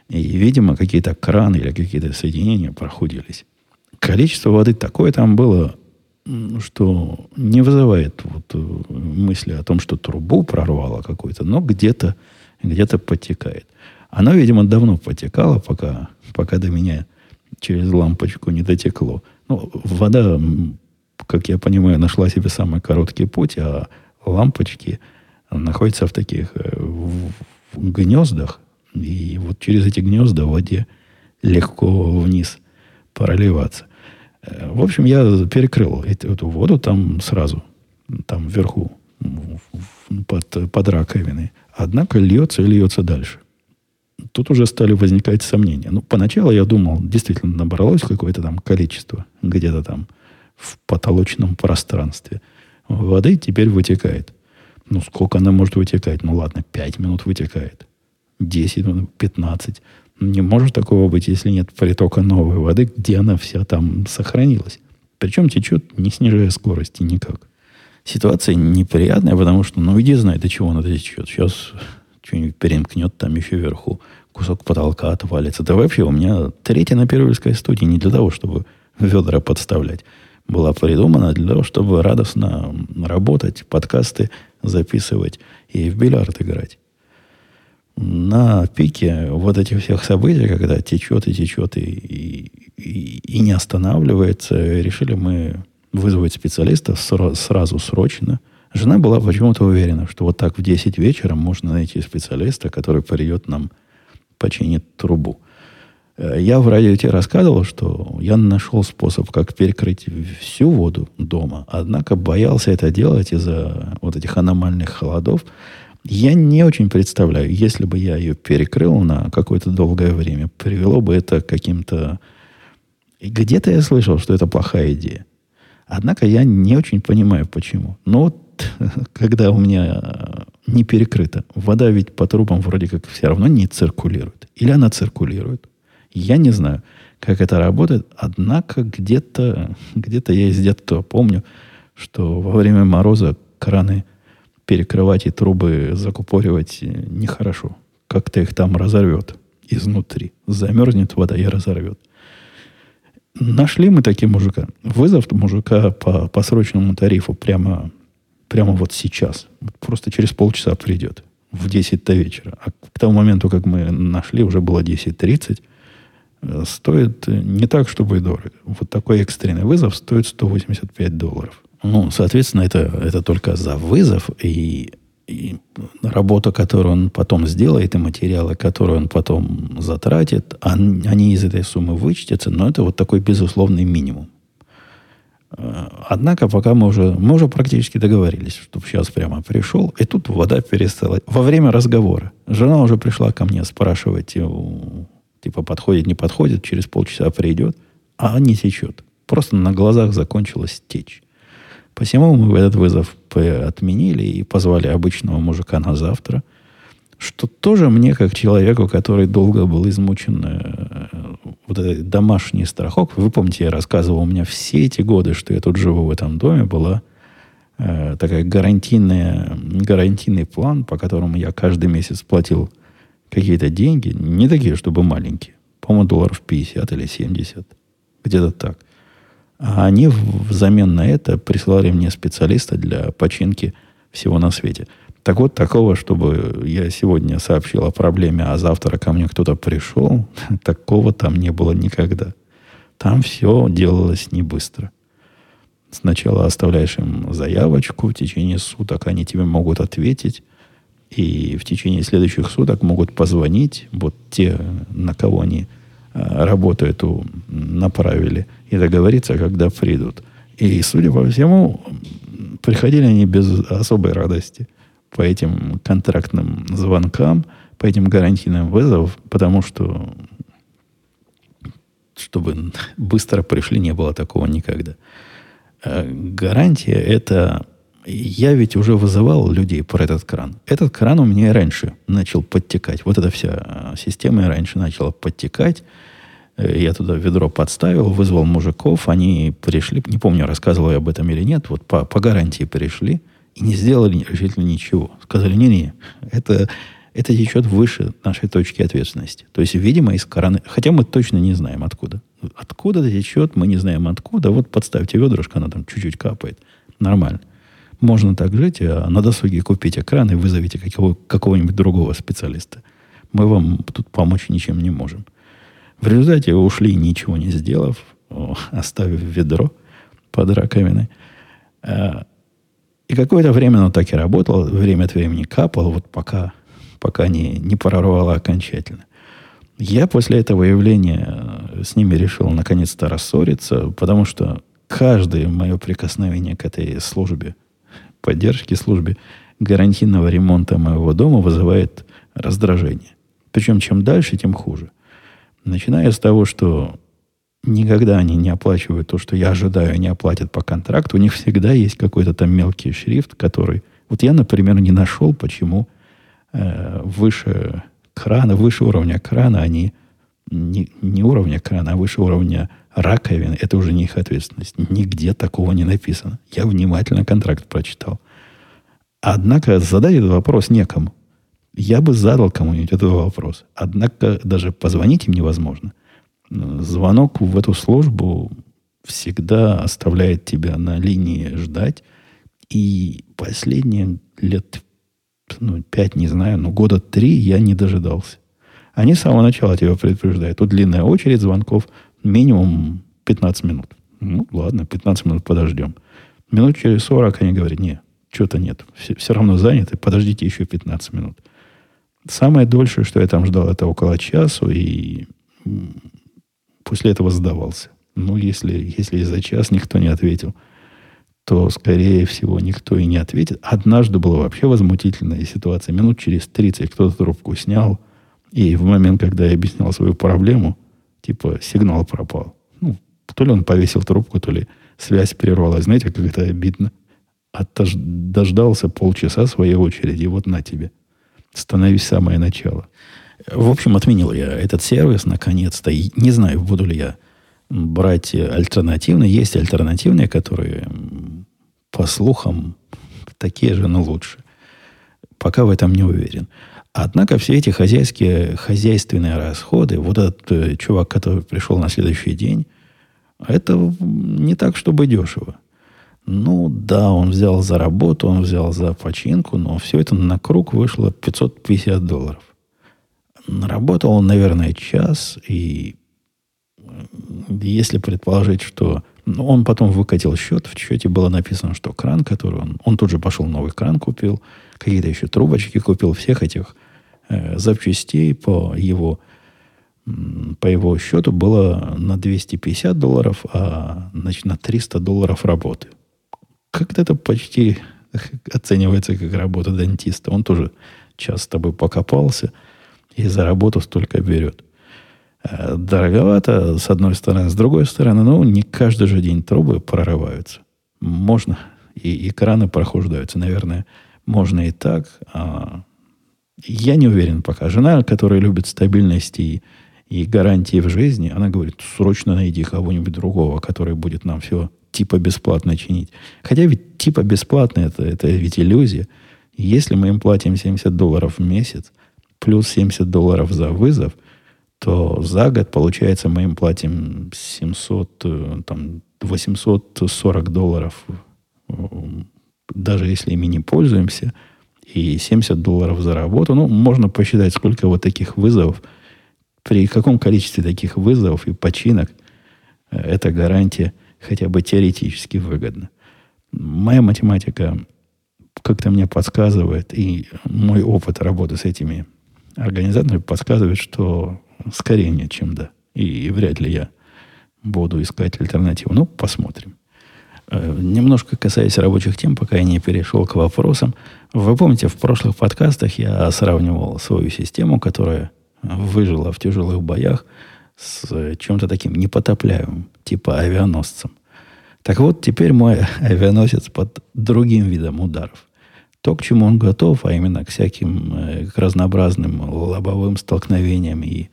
и, видимо, какие-то краны или какие-то соединения прохудились. Количество воды такое там было, что не вызывает вот э, мысли о том, что трубу прорвало какую-то, но где-то где потекает. Оно, видимо, давно потекало, пока, пока до меня через лампочку не дотекло. Ну, вода, как я понимаю, нашла себе самый короткий путь, а лампочки находятся в таких э, в, гнездах, и вот через эти гнезда в воде легко вниз проливаться. В общем, я перекрыл эту воду там сразу, там вверху, под, под раковиной. Однако льется и льется дальше тут уже стали возникать сомнения. Ну, поначалу я думал, действительно набралось какое-то там количество где-то там в потолочном пространстве воды, теперь вытекает. Ну, сколько она может вытекать? Ну, ладно, 5 минут вытекает. 10 минут, 15. Не может такого быть, если нет притока новой воды, где она вся там сохранилась. Причем течет, не снижая скорости никак. Ситуация неприятная, потому что, ну, иди знает, до чего она течет. Сейчас что-нибудь перемкнет там еще вверху, кусок потолка отвалится. Да вообще у меня третья на первильской студии не для того, чтобы ведра подставлять. Была придумана для того, чтобы радостно работать, подкасты записывать и в бильярд играть. На пике вот этих всех событий, когда течет и течет и, и, и, не останавливается, решили мы вызвать специалистов сразу, срочно, Жена была почему-то уверена, что вот так в 10 вечера можно найти специалиста, который придет нам починит трубу. Э, я в радио тебе рассказывал, что я нашел способ, как перекрыть всю воду дома, однако боялся это делать из-за вот этих аномальных холодов. Я не очень представляю, если бы я ее перекрыл на какое-то долгое время, привело бы это к каким-то... Где-то я слышал, что это плохая идея. Однако я не очень понимаю, почему. Но вот (laughs) когда у меня не перекрыто, вода ведь по трубам вроде как все равно не циркулирует. Или она циркулирует. Я не знаю, как это работает, однако где-то где я из детства помню, что во время мороза краны перекрывать и трубы закупоривать нехорошо. Как-то их там разорвет изнутри. Замерзнет вода и разорвет. Нашли мы такие мужика. Вызов мужика по, по срочному тарифу прямо, прямо вот сейчас. Просто через полчаса придет. В 10-то вечера. А к тому моменту, как мы нашли, уже было 10.30 стоит не так, чтобы и дорого. Вот такой экстренный вызов стоит 185 долларов. Ну, соответственно, это, это только за вызов и, и работу, которую он потом сделает, и материалы, которые он потом затратит, они, они из этой суммы вычтятся, но это вот такой безусловный минимум. Однако, пока мы уже, мы уже практически договорились, чтобы сейчас прямо пришел, и тут вода перестала. Во время разговора жена уже пришла ко мне спрашивать Типа подходит, не подходит, через полчаса придет, а не течет. Просто на глазах закончилась течь. Посему мы этот вызов отменили и позвали обычного мужика на завтра, что тоже мне, как человеку, который долго был измучен э, вот этой домашней страховкой, вы помните, я рассказывал, у меня все эти годы, что я тут живу в этом доме, была э, такая гарантийная, гарантийный план, по которому я каждый месяц платил какие-то деньги, не такие, чтобы маленькие, по-моему, долларов 50 или 70, где-то так. А они взамен на это прислали мне специалиста для починки всего на свете. Так вот, такого, чтобы я сегодня сообщил о проблеме, а завтра ко мне кто-то пришел, (laughs) такого там не было никогда. Там все делалось не быстро. Сначала оставляешь им заявочку, в течение суток они тебе могут ответить, и в течение следующих суток могут позвонить, вот те, на кого они а, работу эту направили, и договориться, когда придут. И, судя по всему, приходили они без особой радости по этим контрактным звонкам, по этим гарантийным вызовам, потому что чтобы быстро пришли, не было такого никогда. А, гарантия – это я ведь уже вызывал людей про этот кран. Этот кран у меня и раньше начал подтекать. Вот эта вся э, система и раньше начала подтекать. Я туда ведро подставил, вызвал мужиков. Они пришли, не помню, рассказывал я об этом или нет, вот по, по гарантии пришли и не сделали решительно ничего. Сказали, не-не, это, это течет выше нашей точки ответственности. То есть, видимо, из крана... Хотя мы точно не знаем, откуда. Откуда это течет, мы не знаем откуда. Вот подставьте ведрышко, она там чуть-чуть капает. Нормально. Можно так жить, а на досуге купить экран и вызовите какого, какого-нибудь другого специалиста. Мы вам тут помочь ничем не можем. В результате ушли, ничего не сделав, оставив ведро под раковиной. А, и какое-то время оно так и работало, время от времени капало, вот пока, пока не, не прорвало окончательно. Я после этого явления э, с ними решил наконец-то рассориться, потому что каждое мое прикосновение к этой службе поддержки службе гарантийного ремонта моего дома вызывает раздражение. Причем чем дальше, тем хуже. Начиная с того, что никогда они не оплачивают то, что я ожидаю, они оплатят по контракту. У них всегда есть какой-то там мелкий шрифт, который... Вот я, например, не нашел, почему э, выше крана, выше уровня крана они... Не, не уровня крана, а выше уровня раковины, это уже не их ответственность. Нигде такого не написано. Я внимательно контракт прочитал. Однако задать этот вопрос некому. Я бы задал кому-нибудь этот вопрос. Однако даже позвонить им невозможно. Звонок в эту службу всегда оставляет тебя на линии ждать. И последние лет ну, пять, не знаю, но года три я не дожидался. Они с самого начала тебя предупреждают. Тут длинная очередь звонков, минимум 15 минут. Ну, ладно, 15 минут подождем. Минут через 40 они говорят, нет, что-то нет. Все, все равно заняты, подождите еще 15 минут. Самое дольшее, что я там ждал, это около часу, и после этого сдавался. Ну, если, если за час никто не ответил, то, скорее всего, никто и не ответит. Однажды была вообще возмутительная ситуация. Минут через 30 кто-то трубку снял, и в момент, когда я объяснял свою проблему, типа сигнал пропал. Ну, то ли он повесил трубку, то ли связь прервалась. Знаете, как это обидно. Оттож... Дождался полчаса своей очереди, вот на тебе. Становись самое начало. В общем, отменил я этот сервис наконец-то. И не знаю, буду ли я брать альтернативные. Есть альтернативные, которые, по слухам, такие же, но лучше. Пока в этом не уверен. Однако все эти хозяйские, хозяйственные расходы, вот этот э, чувак, который пришел на следующий день, это не так, чтобы дешево. Ну, да, он взял за работу, он взял за починку, но все это на круг вышло 550 долларов. Работал он, наверное, час, и если предположить, что ну, он потом выкатил счет, в счете было написано, что кран, который он... Он тут же пошел новый кран купил, какие-то еще трубочки купил, всех этих э, запчастей по его, по его счету было на 250 долларов, а значит, на 300 долларов работы. Как-то это почти оценивается как работа дантиста. Он тоже час с тобой покопался и за работу столько берет. Э, дороговато, с одной стороны. С другой стороны, ну, не каждый же день трубы прорываются. Можно, и, и краны прохуждаются, наверное, можно и так. А я не уверен пока. Жена, которая любит стабильность и, и гарантии в жизни, она говорит, срочно найди кого-нибудь другого, который будет нам все типа бесплатно чинить. Хотя ведь типа бесплатно это, это ведь иллюзия. Если мы им платим 70 долларов в месяц, плюс 70 долларов за вызов, то за год, получается, мы им платим 700, э, там, 840 долларов, даже если ими не пользуемся, и 70 долларов за работу. Ну, можно посчитать, сколько вот таких вызовов, при каком количестве таких вызовов и починок э, эта гарантия хотя бы теоретически выгодна. Моя математика как-то мне подсказывает, и мой опыт работы с этими организаторами подсказывает, что Скорее нет, чем да. И, и вряд ли я буду искать альтернативу. Ну, посмотрим. Э, немножко касаясь рабочих тем, пока я не перешел к вопросам. Вы помните, в прошлых подкастах я сравнивал свою систему, которая выжила в тяжелых боях, с чем-то таким непотопляемым, типа авианосцем. Так вот, теперь мой (laughs) авианосец под другим видом ударов. То, к чему он готов, а именно к всяким э, к разнообразным лобовым столкновениям и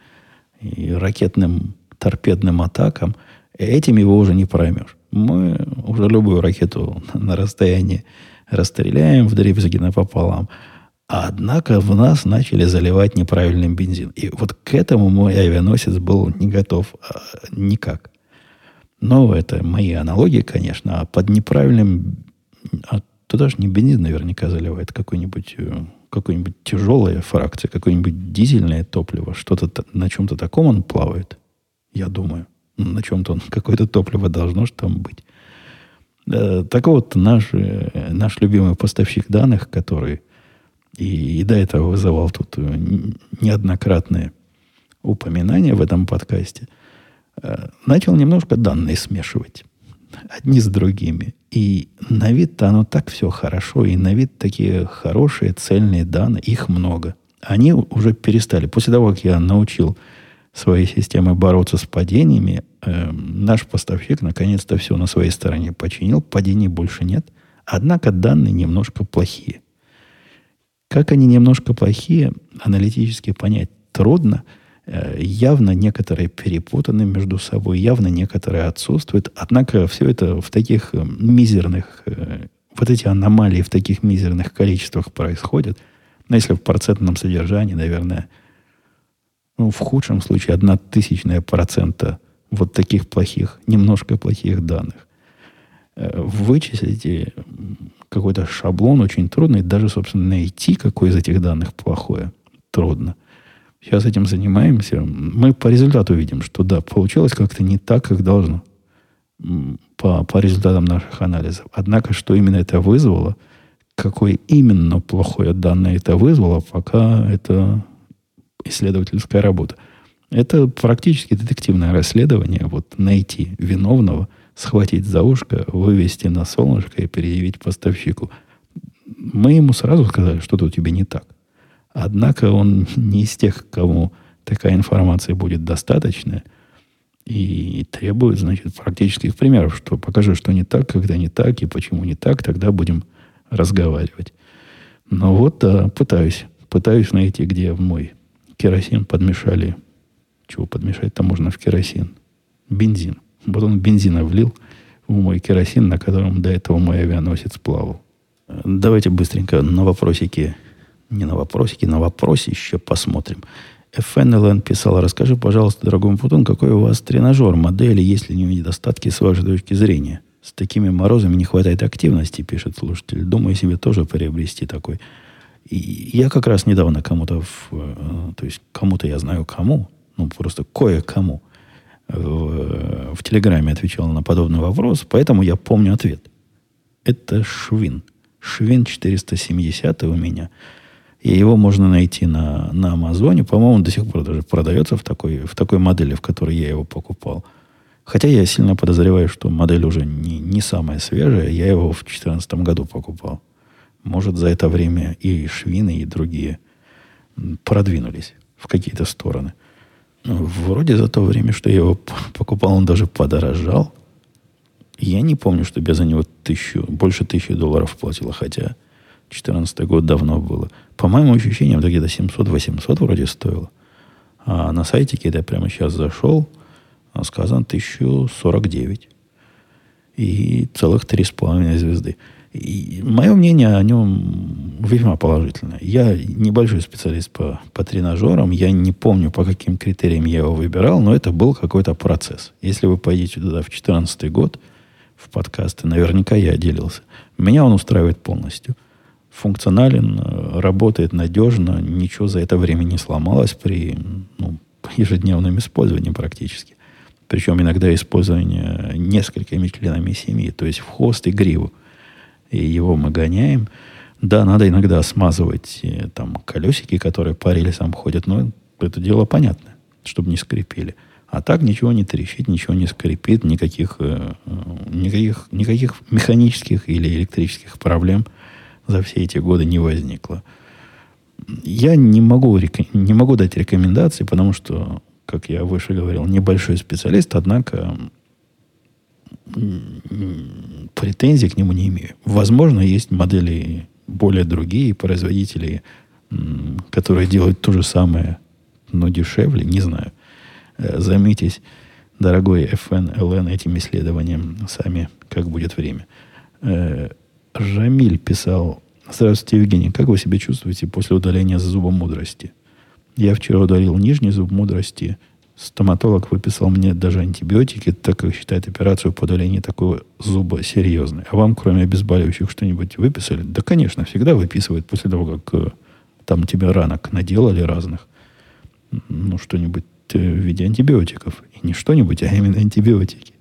и ракетным торпедным атакам, этим его уже не проймешь. Мы уже любую ракету (laughs) на расстоянии расстреляем в дребезги напополам. Однако в нас начали заливать неправильным бензин. И вот к этому мой авианосец был не готов а, никак. Но это мои аналогии, конечно. А под неправильным... А туда же не бензин наверняка заливает какой-нибудь э, какой-нибудь тяжелая фракция, какое-нибудь дизельное топливо, что-то на чем-то таком он плавает, я думаю. На чем-то он, (laughs) какое-то топливо должно же там быть. Э, так вот, наш, э, наш любимый поставщик данных, который и, и до этого вызывал тут э, неоднократные упоминания в этом подкасте, начал немножко данные смешивать одни с другими. И на вид-то оно так все хорошо, и на вид такие хорошие, цельные данные, их много. Они уже перестали. После того, как я научил своей системы бороться с падениями, э, наш поставщик наконец-то все на своей стороне починил, падений больше нет. Однако данные немножко плохие. Как они немножко плохие, аналитически понять трудно – Э, явно некоторые перепутаны между собой, явно некоторые отсутствуют. Однако все это в таких э, мизерных, э, вот эти аномалии в таких мизерных количествах происходят. Но если в процентном содержании, наверное, ну, в худшем случае одна тысячная процента вот таких плохих, немножко плохих данных. Вычислить какой-то шаблон очень трудно, и даже, собственно, найти, какой из этих данных плохое, трудно. Сейчас этим занимаемся. Мы по результату видим, что да, получилось как-то не так, как должно по, по результатам наших анализов. Однако, что именно это вызвало, какое именно плохое данное это вызвало, пока это исследовательская работа. Это практически детективное расследование. Вот найти виновного, схватить за ушко, вывести на солнышко и предъявить поставщику. Мы ему сразу сказали, что тут тебе не так. Однако он не из тех, кому такая информация будет достаточная – и требует, значит, практических примеров, что покажи, что не так, когда не так, и почему не так, тогда будем разговаривать. Но вот, да, пытаюсь. Пытаюсь найти, где в мой керосин подмешали. Чего подмешать-то можно в керосин? Бензин. Вот он бензина влил в мой керосин, на котором до этого мой авианосец плавал. Давайте быстренько на вопросики, не на вопросики, на вопросе еще посмотрим. FNLN писал, расскажи, пожалуйста, дорогой Путун, какой у вас тренажер, модели, есть ли у него недостатки с вашей точки зрения? С такими морозами не хватает активности, пишет слушатель. Думаю себе тоже приобрести такой. И я как раз недавно кому-то, э, то есть кому-то я знаю кому, ну просто кое-кому в, в Телеграме отвечал на подобный вопрос, поэтому я помню ответ. Это Швин. Швин 470 у меня – и его можно найти на, на Амазоне. По-моему, до сих пор даже продается в такой, в такой модели, в которой я его покупал. Хотя я сильно подозреваю, что модель уже не, не самая свежая. Я его в 2014 году покупал. Может, за это время и швины, и другие продвинулись в какие-то стороны. Вроде за то время, что я его покупал, он даже подорожал. Я не помню, чтобы я за него тысячу, больше тысячи долларов платил, хотя 2014 год давно было. По моим ощущениям, это где-то 700-800 вроде стоило. А на сайте, когда я прямо сейчас зашел, сказано 1049. И целых три с половиной звезды. И мое мнение о нем весьма положительное. Я небольшой специалист по, по тренажерам. Я не помню, по каким критериям я его выбирал, но это был какой-то процесс. Если вы пойдете туда в 2014 год, в подкасты, наверняка я делился. Меня он устраивает полностью – функционален, работает надежно, ничего за это время не сломалось при ну, ежедневном использовании практически. Причем иногда использование несколькими членами семьи, то есть в хвост и гриву. И его мы гоняем. Да, надо иногда смазывать э, там колесики, которые по рельсам ходят, но это дело понятное, чтобы не скрипели. А так ничего не трещит, ничего не скрипит, никаких, э, э, никаких, никаких механических или электрических проблем – за все эти годы не возникло. Я не могу, не могу дать рекомендации, потому что, как я выше говорил, небольшой специалист, однако претензий к нему не имею. Возможно, есть модели более другие, производители, которые делают то же самое, но дешевле, не знаю. Э, займитесь, дорогой FN, LN, этим исследованием сами, как будет время. Жамиль писал, Здравствуйте, Евгений. Как вы себя чувствуете после удаления зуба мудрости? Я вчера удалил нижний зуб мудрости. Стоматолог выписал мне даже антибиотики, так как считает операцию по удалению такого зуба серьезной. А вам, кроме обезболивающих, что-нибудь выписали? Да, конечно, всегда выписывают после того, как э, там тебе ранок наделали разных. Ну, что-нибудь э, в виде антибиотиков. И не что-нибудь, а именно антибиотики.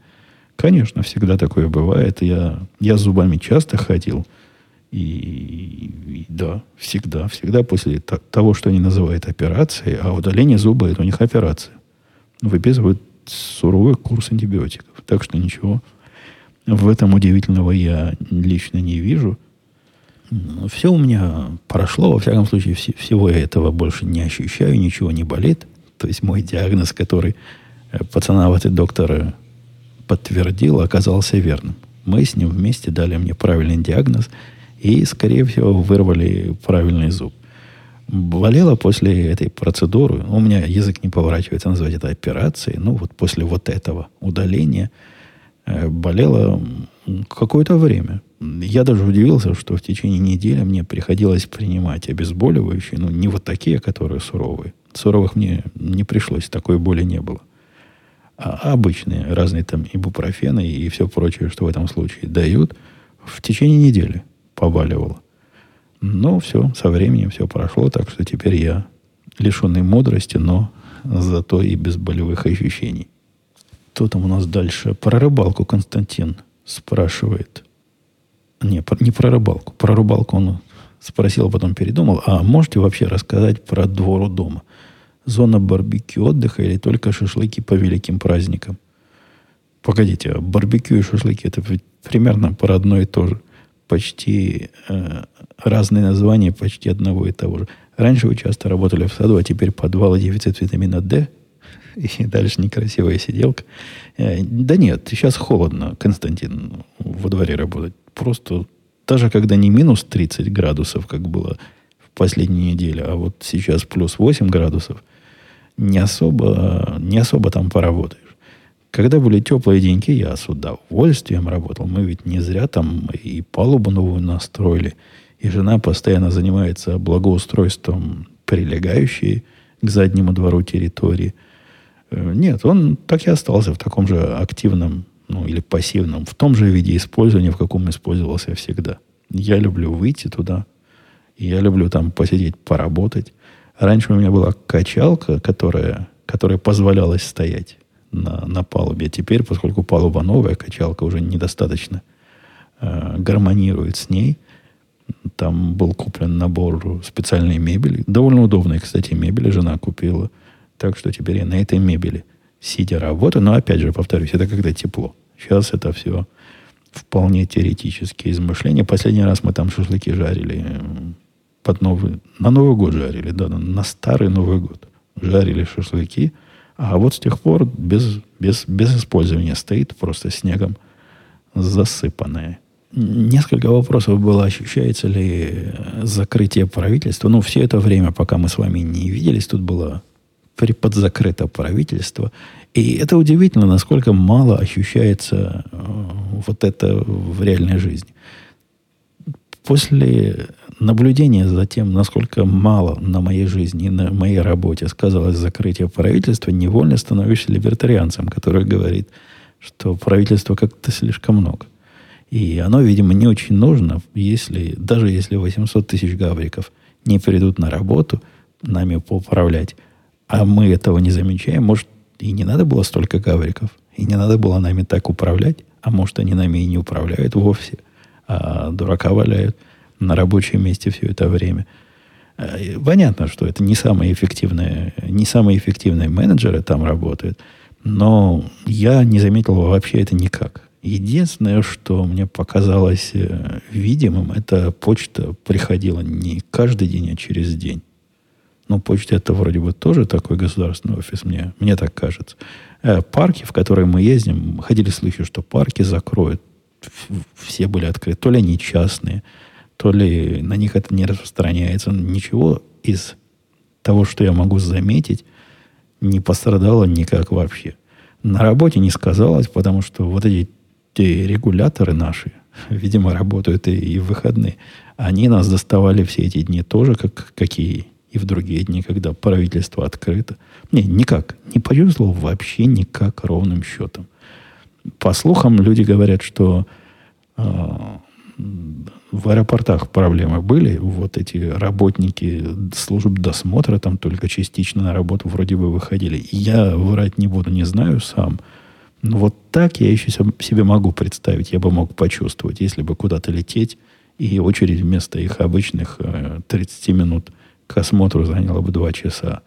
Конечно, всегда такое бывает. Я, я зубами часто ходил. И, и да, всегда, всегда после того, что они называют операцией, а удаление зуба это у них операция. Выписывают суровый курс антибиотиков. Так что ничего в этом удивительного я лично не вижу. Все у меня прошло, во всяком случае, вс- всего я этого больше не ощущаю, ничего не болит. То есть мой диагноз, который э, пацановатый доктор подтвердил, оказался верным. Мы с ним вместе дали мне правильный диагноз и, скорее всего, вырвали правильный зуб. Болело после этой процедуры, у меня язык не поворачивается назвать это операцией, ну вот после вот этого удаления э, болело какое-то время. Я даже удивился, что в течение недели мне приходилось принимать обезболивающие, ну не вот такие, которые суровые. Суровых мне не пришлось, такой боли не было а обычные, разные там ибупрофены и все прочее, что в этом случае дают, в течение недели побаливало. Но все, со временем все прошло, так что теперь я лишенный мудрости, но зато и без болевых ощущений. Кто там у нас дальше? Про рыбалку Константин спрашивает. Не, не про рыбалку. Про рыбалку он спросил, а потом передумал. А можете вообще рассказать про двор у дома? Зона барбекю отдыха или только шашлыки по великим праздникам? Погодите, а барбекю и шашлыки это примерно про одно и то же. Почти э, разные названия, почти одного и того же. Раньше вы часто работали в саду, а теперь подвал и дефицит витамина D. (laughs) И дальше некрасивая сиделка. Э, да нет, сейчас холодно, Константин, во дворе работать. Просто даже когда не минус 30 градусов, как было в последнюю неделю, а вот сейчас плюс 8 градусов, не особо, не особо там поработаешь. Когда были теплые деньки, я с удовольствием работал. Мы ведь не зря там и палубу новую настроили. И жена постоянно занимается благоустройством прилегающей к заднему двору территории. Э, нет, он так и остался в таком же активном, ну или пассивном, в том же виде использования, в каком использовался всегда. Я люблю выйти туда. Я люблю там посидеть, поработать. Раньше у меня была качалка, которая, которая позволялась стоять на, на палубе. Теперь, поскольку палуба новая, качалка уже недостаточно э, гармонирует с ней. Там был куплен набор специальной мебели. Довольно удобной, кстати, мебели жена купила. Так что теперь я на этой мебели сидя работаю. Но опять же, повторюсь, это когда тепло. Сейчас это все вполне теоретические измышления. Последний раз мы там шашлыки жарили под Новый... На Новый год жарили, да, на старый Новый год. Жарили шашлыки – а вот с тех пор без, без, без использования стоит просто снегом засыпанное. Несколько вопросов было, ощущается ли закрытие правительства. Ну, все это время, пока мы с вами не виделись, тут было приподзакрыто правительство. И это удивительно, насколько мало ощущается э, вот это в реальной жизни. После наблюдение за тем, насколько мало на моей жизни и на моей работе сказалось закрытие правительства, невольно становишься либертарианцем, который говорит, что правительства как-то слишком много. И оно, видимо, не очень нужно, если, даже если 800 тысяч гавриков не придут на работу нами поуправлять, а мы этого не замечаем, может, и не надо было столько гавриков, и не надо было нами так управлять, а может, они нами и не управляют вовсе, а дурака валяют – на рабочем месте все это время. Э, понятно, что это не самые эффективные, не самые эффективные менеджеры там работают, но я не заметил вообще это никак. Единственное, что мне показалось э, видимым, это почта приходила не каждый день, а через день. Но почта это вроде бы тоже такой государственный офис, мне, мне так кажется. Э, парки, в которые мы ездим, ходили слухи, что парки закроют. Все были открыты. То ли они частные, то ли на них это не распространяется. Ничего из того, что я могу заметить, не пострадало никак вообще. На работе не сказалось, потому что вот эти те регуляторы наши, (laughs) видимо, работают и, и в выходные. Они нас доставали все эти дни тоже, как какие и в другие дни, когда правительство открыто. Не, никак. Не повезло вообще никак ровным счетом. По слухам, люди говорят, что э, в аэропортах проблемы были. Вот эти работники служб досмотра там только частично на работу вроде бы выходили. Я врать не буду, не знаю сам. Но вот так я еще себе могу представить, я бы мог почувствовать, если бы куда-то лететь, и очередь вместо их обычных 30 э, минут к осмотру заняла бы 2 часа.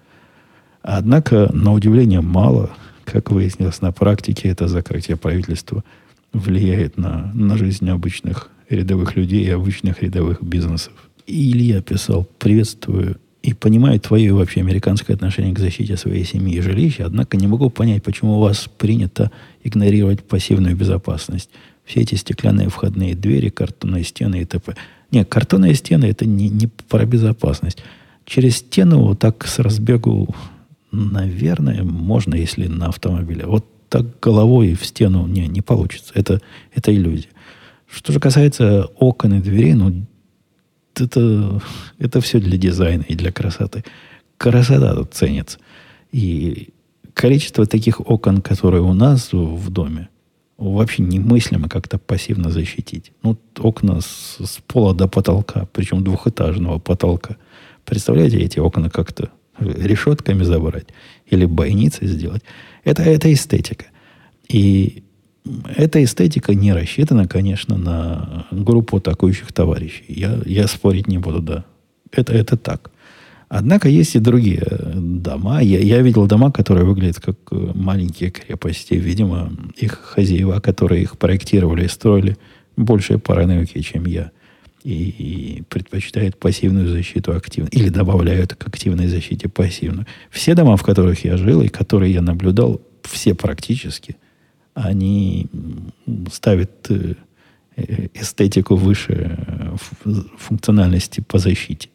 Однако, на удивление, мало, как выяснилось на практике, это закрытие правительства влияет на, на жизнь обычных рядовых людей и обычных рядовых бизнесов. И Илья писал, приветствую и понимаю твое вообще американское отношение к защите своей семьи и жилища, однако не могу понять, почему у вас принято игнорировать пассивную безопасность. Все эти стеклянные входные двери, картонные стены и т.п. Нет, картонные стены это не, не про безопасность. Через стену вот так с разбегу, наверное, можно, если на автомобиле. Вот так головой в стену не, не получится. Это, это иллюзия. Что же касается окон и дверей, ну, это, это все для дизайна и для красоты. Красота тут ценится. И количество таких окон, которые у нас в доме, вообще немыслимо как-то пассивно защитить. Ну, окна с, с пола до потолка, причем двухэтажного потолка. Представляете, эти окна как-то решетками забрать или бойницы сделать. Это, это эстетика. И эта эстетика не рассчитана, конечно, на группу атакующих товарищей. Я, я спорить не буду, да. Это, это так. Однако есть и другие дома. Я, я видел дома, которые выглядят как э, маленькие крепости. Видимо, их хозяева, которые их проектировали и строили, больше параноики, чем я. И, и предпочитают пассивную защиту активно. Или добавляют к активной защите пассивную. Все дома, в которых я жил и которые я наблюдал, все практически, они ставят э, эстетику выше э, функциональности по защите.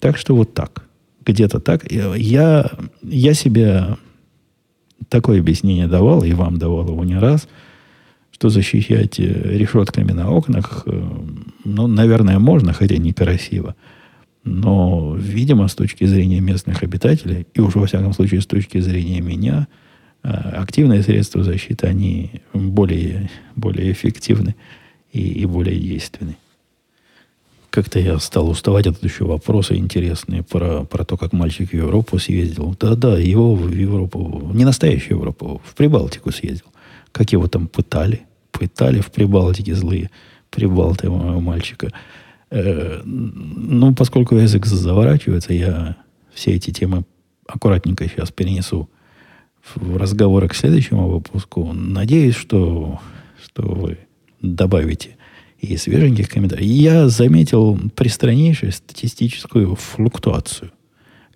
Так что вот так. Где-то так. Я, я себе такое объяснение давал, и вам давал его не раз, что защищать э, решетками на окнах, э, ну, наверное, можно, хотя некрасиво. Но, видимо, с точки зрения местных обитателей, и уж во всяком случае с точки зрения меня, э, активные средства защиты, они более, более эффективны и, и более действенны. Как-то я стал уставать от еще вопросы интересные про, про то, как мальчик в Европу съездил. Да-да, его в Европу, не настоящую Европу, в Прибалтику съездил. Как его там пытали. Пытали в Прибалтике злые прибалты моего мальчика. Э, ну, поскольку язык заворачивается, я все эти темы аккуратненько сейчас перенесу в разговоры к следующему выпуску. Надеюсь, что, что вы добавите и свеженьких комментариев. Я заметил пристраннейшую статистическую флуктуацию.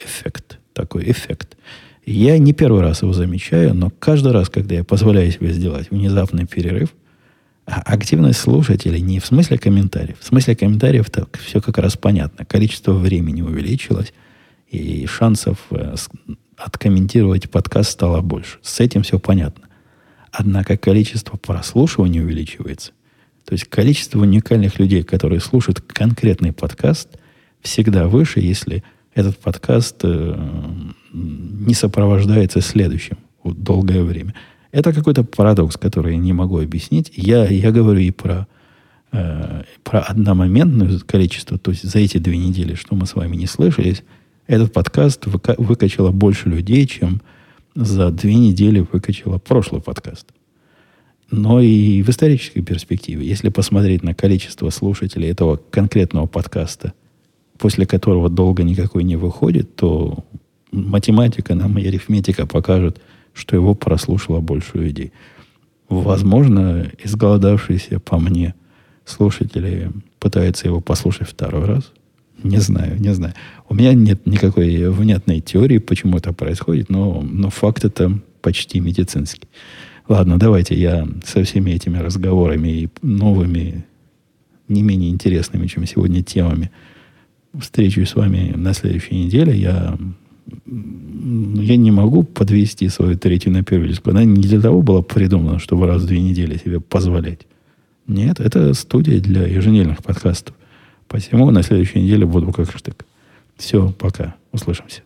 Эффект. Такой эффект. Я не первый раз его замечаю, но каждый раз, когда я позволяю себе сделать внезапный перерыв, а активность слушателей не в смысле комментариев. В смысле комментариев так все как раз понятно. Количество времени увеличилось, и шансов э, откомментировать подкаст стало больше. С этим все понятно. Однако количество прослушиваний увеличивается. То есть количество уникальных людей, которые слушают конкретный подкаст, всегда выше, если этот подкаст э, не сопровождается следующим долгое время. Это какой-то парадокс, который я не могу объяснить. Я, я говорю и про, э, про одномоментное количество, то есть за эти две недели, что мы с вами не слышались, этот подкаст выка- выкачало больше людей, чем за две недели выкачало прошлый подкаст но и в исторической перспективе. Если посмотреть на количество слушателей этого конкретного подкаста, после которого долго никакой не выходит, то математика нам и арифметика покажут, что его прослушало больше людей. Возможно, изголодавшиеся по мне слушатели пытаются его послушать второй раз. Не знаю, не знаю. У меня нет никакой внятной теории, почему это происходит, но, но факт это почти медицинский. Ладно, давайте я со всеми этими разговорами и новыми, не менее интересными, чем сегодня, темами встречусь с вами на следующей неделе. Я, я не могу подвести свою третью на первую диску. Она не для того была придумана, чтобы раз в две недели себе позволять. Нет, это студия для еженедельных подкастов. Посему на следующей неделе буду как штык. Все, пока. Услышимся.